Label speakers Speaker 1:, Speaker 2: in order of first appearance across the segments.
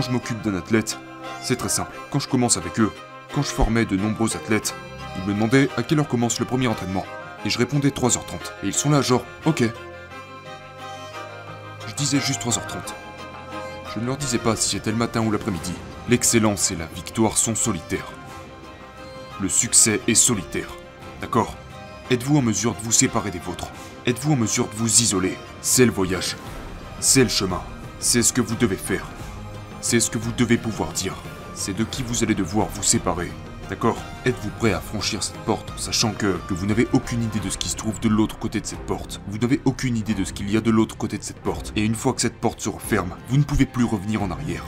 Speaker 1: quand je m'occupe d'un athlète, c'est très simple. Quand je commence avec eux, quand je formais de nombreux athlètes, ils me demandaient à quelle heure commence le premier entraînement. Et je répondais 3h30. Et ils sont là genre, ok. Je disais juste 3h30. Je ne leur disais pas si c'était le matin ou l'après-midi. L'excellence et la victoire sont solitaires. Le succès est solitaire. D'accord? Êtes-vous en mesure de vous séparer des vôtres? Êtes-vous en mesure de vous isoler? C'est le voyage. C'est le chemin. C'est ce que vous devez faire. C'est ce que vous devez pouvoir dire. C'est de qui vous allez devoir vous séparer. D'accord Êtes-vous prêt à franchir cette porte, sachant que, que vous n'avez aucune idée de ce qui se trouve de l'autre côté de cette porte? Vous n'avez aucune idée de ce qu'il y a de l'autre côté de cette porte. Et une fois que cette porte se referme, vous ne pouvez plus revenir en arrière.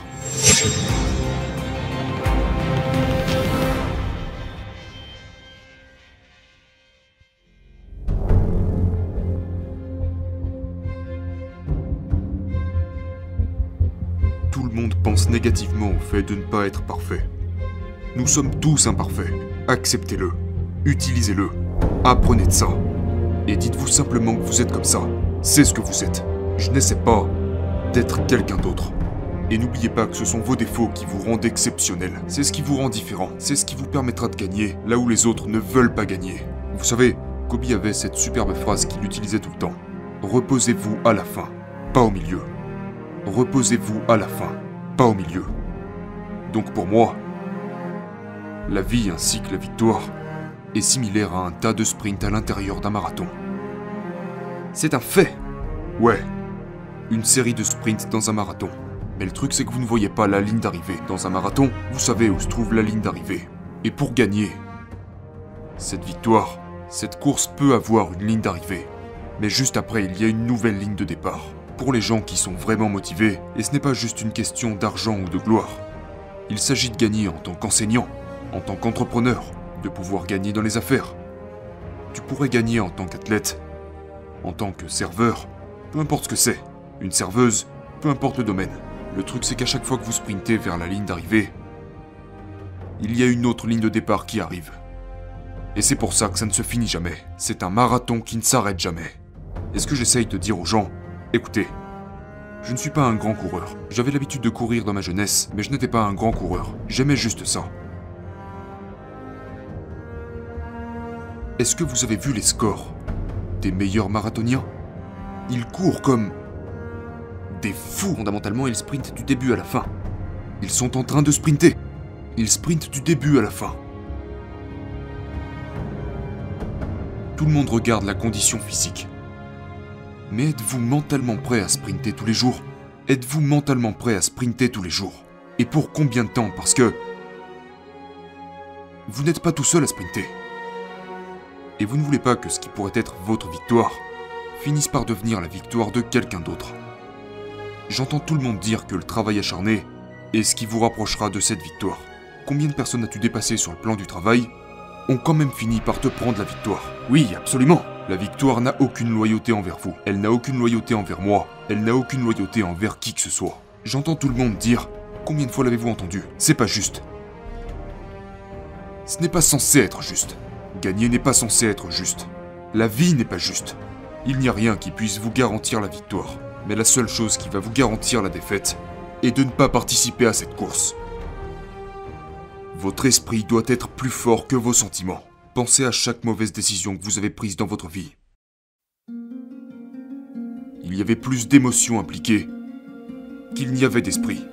Speaker 1: Tout le monde pense négativement au fait de ne pas être parfait. Nous sommes tous imparfaits. Acceptez-le. Utilisez-le. Apprenez de ça. Et dites-vous simplement que vous êtes comme ça. C'est ce que vous êtes. Je n'essaie pas d'être quelqu'un d'autre. Et n'oubliez pas que ce sont vos défauts qui vous rendent exceptionnel. C'est ce qui vous rend différent. C'est ce qui vous permettra de gagner là où les autres ne veulent pas gagner. Vous savez, Kobe avait cette superbe phrase qu'il utilisait tout le temps. Reposez-vous à la fin, pas au milieu. Reposez-vous à la fin, pas au milieu. Donc pour moi, la vie ainsi que la victoire est similaire à un tas de sprints à l'intérieur d'un marathon. C'est un fait Ouais, une série de sprints dans un marathon. Mais le truc c'est que vous ne voyez pas la ligne d'arrivée. Dans un marathon, vous savez où se trouve la ligne d'arrivée. Et pour gagner, cette victoire, cette course peut avoir une ligne d'arrivée. Mais juste après, il y a une nouvelle ligne de départ. Pour les gens qui sont vraiment motivés, et ce n'est pas juste une question d'argent ou de gloire. Il s'agit de gagner en tant qu'enseignant, en tant qu'entrepreneur, de pouvoir gagner dans les affaires. Tu pourrais gagner en tant qu'athlète, en tant que serveur, peu importe ce que c'est, une serveuse, peu importe le domaine. Le truc c'est qu'à chaque fois que vous sprintez vers la ligne d'arrivée, il y a une autre ligne de départ qui arrive. Et c'est pour ça que ça ne se finit jamais. C'est un marathon qui ne s'arrête jamais. Et ce que j'essaye de dire aux gens, écoutez, je ne suis pas un grand coureur. J'avais l'habitude de courir dans ma jeunesse, mais je n'étais pas un grand coureur. J'aimais juste ça. Est-ce que vous avez vu les scores des meilleurs marathoniens? Ils courent comme des fous. Fondamentalement, ils sprintent du début à la fin. Ils sont en train de sprinter. Ils sprintent du début à la fin. Tout le monde regarde la condition physique. Mais êtes-vous mentalement prêt à sprinter tous les jours? Êtes-vous mentalement prêt à sprinter tous les jours? Et pour combien de temps? Parce que... Vous n'êtes pas tout seul à sprinter. Et vous ne voulez pas que ce qui pourrait être votre victoire finisse par devenir la victoire de quelqu'un d'autre. J'entends tout le monde dire que le travail acharné est ce qui vous rapprochera de cette victoire. Combien de personnes as-tu dépassé sur le plan du travail ont quand même fini par te prendre la victoire? Oui, absolument La victoire n'a aucune loyauté envers vous. Elle n'a aucune loyauté envers moi. Elle n'a aucune loyauté envers qui que ce soit. J'entends tout le monde dire Combien de fois l'avez-vous entendu? C'est pas juste. Ce n'est pas censé être juste. Gagner n'est pas censé être juste. La vie n'est pas juste. Il n'y a rien qui puisse vous garantir la victoire. Mais la seule chose qui va vous garantir la défaite est de ne pas participer à cette course. Votre esprit doit être plus fort que vos sentiments. Pensez à chaque mauvaise décision que vous avez prise dans votre vie. Il y avait plus d'émotions impliquées qu'il n'y avait d'esprit.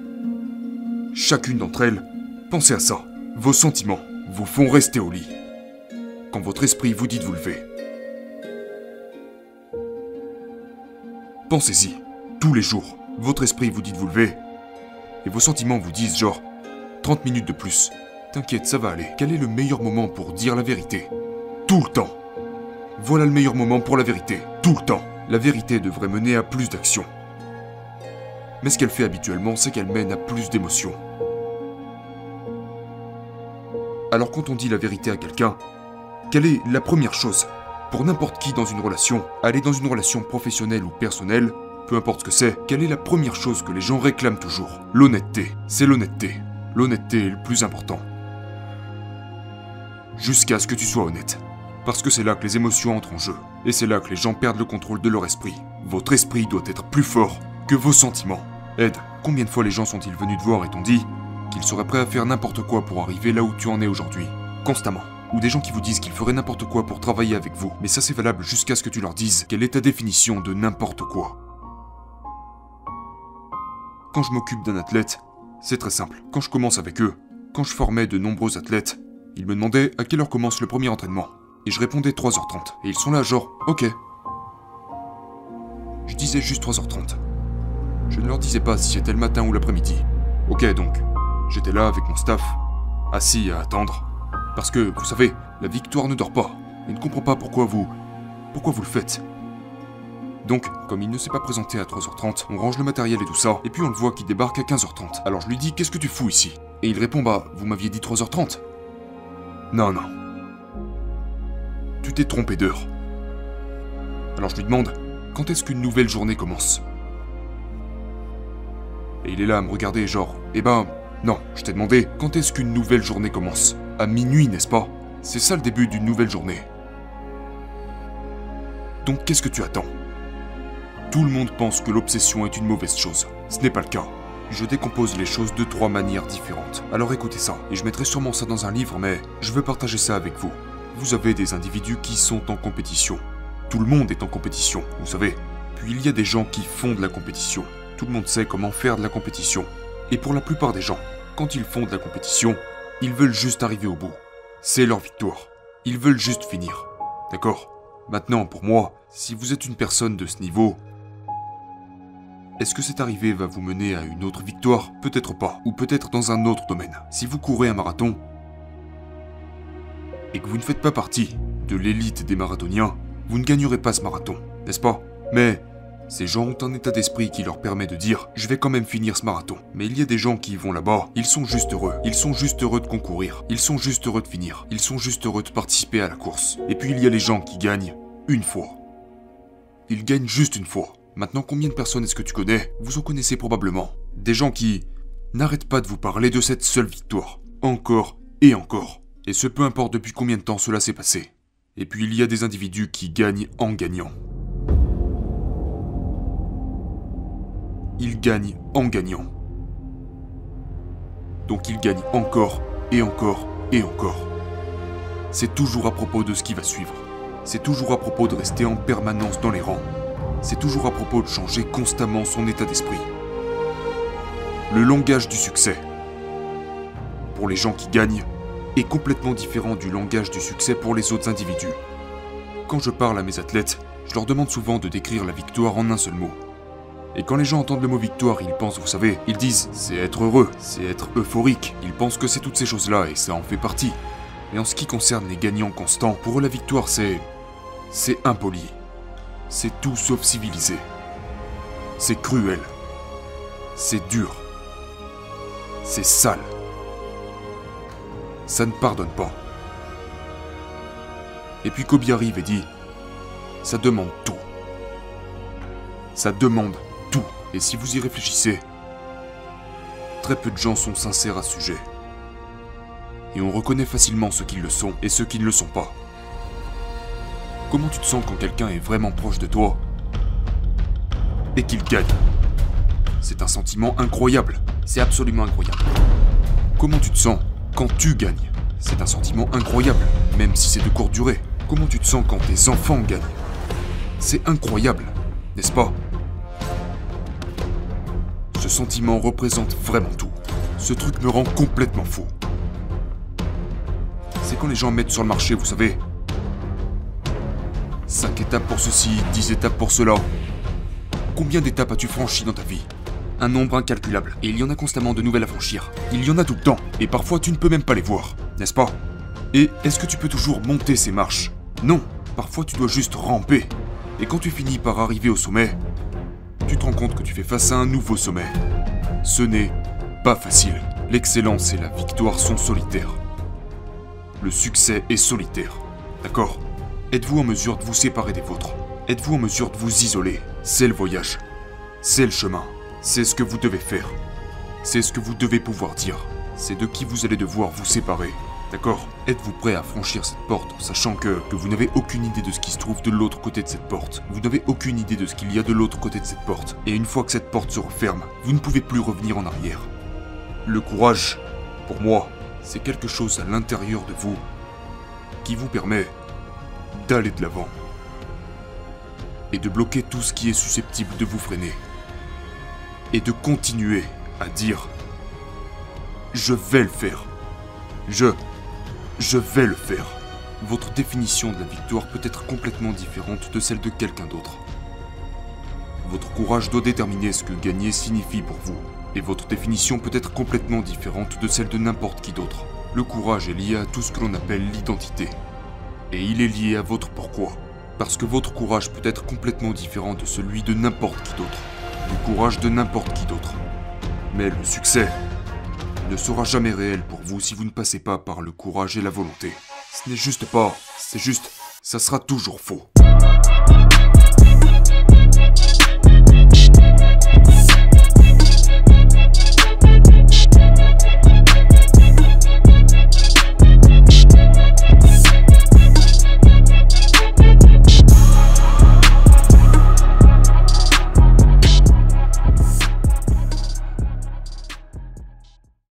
Speaker 1: Chacune d'entre elles, pensez à ça. Vos sentiments vous font rester au lit. Quand votre esprit vous dit de vous lever. Pensez-y, tous les jours, votre esprit vous dit de vous lever. Et vos sentiments vous disent genre 30 minutes de plus. T'inquiète, ça va aller. Quel est le meilleur moment pour dire la vérité? Tout le temps. Voilà le meilleur moment pour la vérité. Tout le temps. La vérité devrait mener à plus d'action. Mais ce qu'elle fait habituellement, c'est qu'elle mène à plus d'émotions. Alors quand on dit la vérité à quelqu'un, quelle est la première chose? Pour n'importe qui dans une relation, aller dans une relation professionnelle ou personnelle, peu importe ce que c'est, quelle est la première chose que les gens réclament toujours? L'honnêteté. C'est l'honnêteté. L'honnêteté est le plus important. Jusqu'à ce que tu sois honnête. Parce que c'est là que les émotions entrent en jeu. Et c'est là que les gens perdent le contrôle de leur esprit. Votre esprit doit être plus fort que vos sentiments. Ed, combien de fois les gens sont-ils venus te voir et t'ont dit qu'ils seraient prêts à faire n'importe quoi pour arriver là où tu en es aujourd'hui? Constamment. Ou des gens qui vous disent qu'ils feraient n'importe quoi pour travailler avec vous. Mais ça c'est valable jusqu'à ce que tu leur dises quelle est ta définition de n'importe quoi. Quand je m'occupe d'un athlète, c'est très simple. Quand je commence avec eux, quand je formais de nombreux athlètes, ils me demandaient à quelle heure commence le premier entraînement. Et je répondais 3h30. Et ils sont là genre, ok. Je disais juste 3h30. Je ne leur disais pas si c'était le matin ou l'après-midi. Ok donc, j'étais là avec mon staff, assis à attendre. Parce que, vous savez, la victoire ne dort pas. Et ne comprend pas pourquoi vous... Pourquoi vous le faites. Donc, comme il ne s'est pas présenté à 3h30, on range le matériel et tout ça, et puis on le voit qui débarque à 15h30. Alors je lui dis Qu'est-ce que tu fous ici? Et il répond Bah, vous m'aviez dit 3h30. Non, non. Tu t'es trompé d'heure. Alors je lui demande Quand est-ce qu'une nouvelle journée commence? Et il est là à me regarder, genre Eh ben, non, je t'ai demandé Quand est-ce qu'une nouvelle journée commence? À minuit, n'est-ce pas? C'est ça le début d'une nouvelle journée. Donc qu'est-ce que tu attends? Tout le monde pense que l'obsession est une mauvaise chose. Ce n'est pas le cas. Je décompose les choses de trois manières différentes. Alors écoutez ça, et je mettrai sûrement ça dans un livre, mais je veux partager ça avec vous. Vous avez des individus qui sont en compétition. Tout le monde est en compétition, vous savez. Puis il y a des gens qui font de la compétition. Tout le monde sait comment faire de la compétition. Et pour la plupart des gens, quand ils font de la compétition, ils veulent juste arriver au bout. C'est leur victoire. Ils veulent juste finir. D'accord? Maintenant, pour moi, si vous êtes une personne de ce niveau, est-ce que cette arrivée va vous mener à une autre victoire? Peut-être pas, ou peut-être dans un autre domaine. Si vous courez un marathon, et que vous ne faites pas partie de l'élite des marathoniens, vous ne gagnerez pas ce marathon, n'est-ce pas? Mais ces gens ont un état d'esprit qui leur permet de dire je vais quand même finir ce marathon. Mais il y a des gens qui vont là-bas, ils sont juste heureux. Ils sont juste heureux de concourir. Ils sont juste heureux de finir. Ils sont juste heureux de participer à la course. Et puis il y a les gens qui gagnent une fois. Ils gagnent juste une fois. Maintenant, combien de personnes est-ce que tu connais? Vous en connaissez probablement. Des gens qui n'arrêtent pas de vous parler de cette seule victoire. Encore et encore. Et ce peu importe depuis combien de temps cela s'est passé. Et puis il y a des individus qui gagnent en gagnant. Ils gagnent en gagnant. Donc ils gagnent encore et encore et encore. C'est toujours à propos de ce qui va suivre. C'est toujours à propos de rester en permanence dans les rangs c'est toujours à propos de changer constamment son état d'esprit. Le langage du succès, pour les gens qui gagnent, est complètement différent du langage du succès pour les autres individus. Quand je parle à mes athlètes, je leur demande souvent de décrire la victoire en un seul mot. Et quand les gens entendent le mot victoire, ils pensent, vous savez, ils disent c'est être heureux, c'est être euphorique. Ils pensent que c'est toutes ces choses-là et ça en fait partie. Mais en ce qui concerne les gagnants constants, pour eux la victoire c'est. c'est impoli c'est tout sauf civilisé. C'est cruel. C'est dur. C'est sale. Ça ne pardonne pas. Et puis Kobe arrive et dit, ça demande tout. Ça demande tout. Et si vous y réfléchissez, très peu de gens sont sincères à ce sujet. Et on reconnaît facilement ceux qui le sont et ceux qui ne le sont pas. Comment tu te sens quand quelqu'un est vraiment proche de toi et qu'il gagne C'est un sentiment incroyable. C'est absolument incroyable. Comment tu te sens quand tu gagnes C'est un sentiment incroyable, même si c'est de courte durée. Comment tu te sens quand tes enfants gagnent C'est incroyable, n'est-ce pas Ce sentiment représente vraiment tout. Ce truc me rend complètement fou. C'est quand les gens mettent sur le marché, vous savez, 5 étapes pour ceci, 10 étapes pour cela. Combien d'étapes as-tu franchi dans ta vie? Un nombre incalculable, et il y en a constamment de nouvelles à franchir. Il y en a tout le temps, et parfois tu ne peux même pas les voir, n'est-ce pas? Et est-ce que tu peux toujours monter ces marches? Non, parfois tu dois juste ramper. Et quand tu finis par arriver au sommet, tu te rends compte que tu fais face à un nouveau sommet. Ce n'est pas facile. L'excellence et la victoire sont solitaires. Le succès est solitaire. D'accord? Êtes-vous en mesure de vous séparer des vôtres? Êtes-vous en mesure de vous isoler? C'est le voyage. C'est le chemin. C'est ce que vous devez faire. C'est ce que vous devez pouvoir dire. C'est de qui vous allez devoir vous séparer. D'accord? Êtes-vous prêt à franchir cette porte sachant que, que vous n'avez aucune idée de ce qui se trouve de l'autre côté de cette porte? Vous n'avez aucune idée de ce qu'il y a de l'autre côté de cette porte. Et une fois que cette porte se referme, vous ne pouvez plus revenir en arrière. Le courage, pour moi, c'est quelque chose à l'intérieur de vous qui vous permet d'aller de l'avant et de bloquer tout ce qui est susceptible de vous freiner et de continuer à dire je vais le faire. Je je vais le faire. Votre définition de la victoire peut être complètement différente de celle de quelqu'un d'autre. Votre courage doit déterminer ce que gagner signifie pour vous, et votre définition peut être complètement différente de celle de n'importe qui d'autre. Le courage est lié à tout ce que l'on appelle l'identité, et il est lié à votre pourquoi, parce que votre courage peut être complètement différent de celui de n'importe qui d'autre, le courage de n'importe qui d'autre. Mais le succès ne sera jamais réel pour vous si vous ne passez pas par le courage et la volonté. Ce n'est juste pas, c'est juste, ça sera toujours faux.